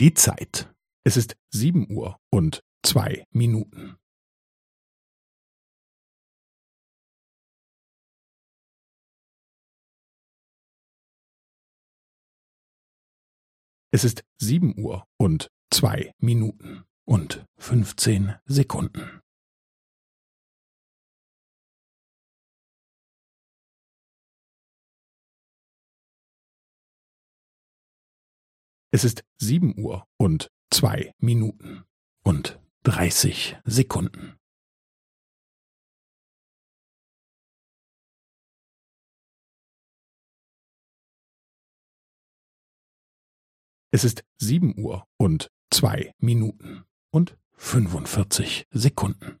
Die Zeit. Es ist sieben Uhr und zwei Minuten. Es ist sieben Uhr und zwei Minuten und fünfzehn Sekunden. Es ist sieben Uhr und zwei Minuten und dreißig Sekunden. Es ist sieben Uhr und zwei Minuten und fünfundvierzig Sekunden.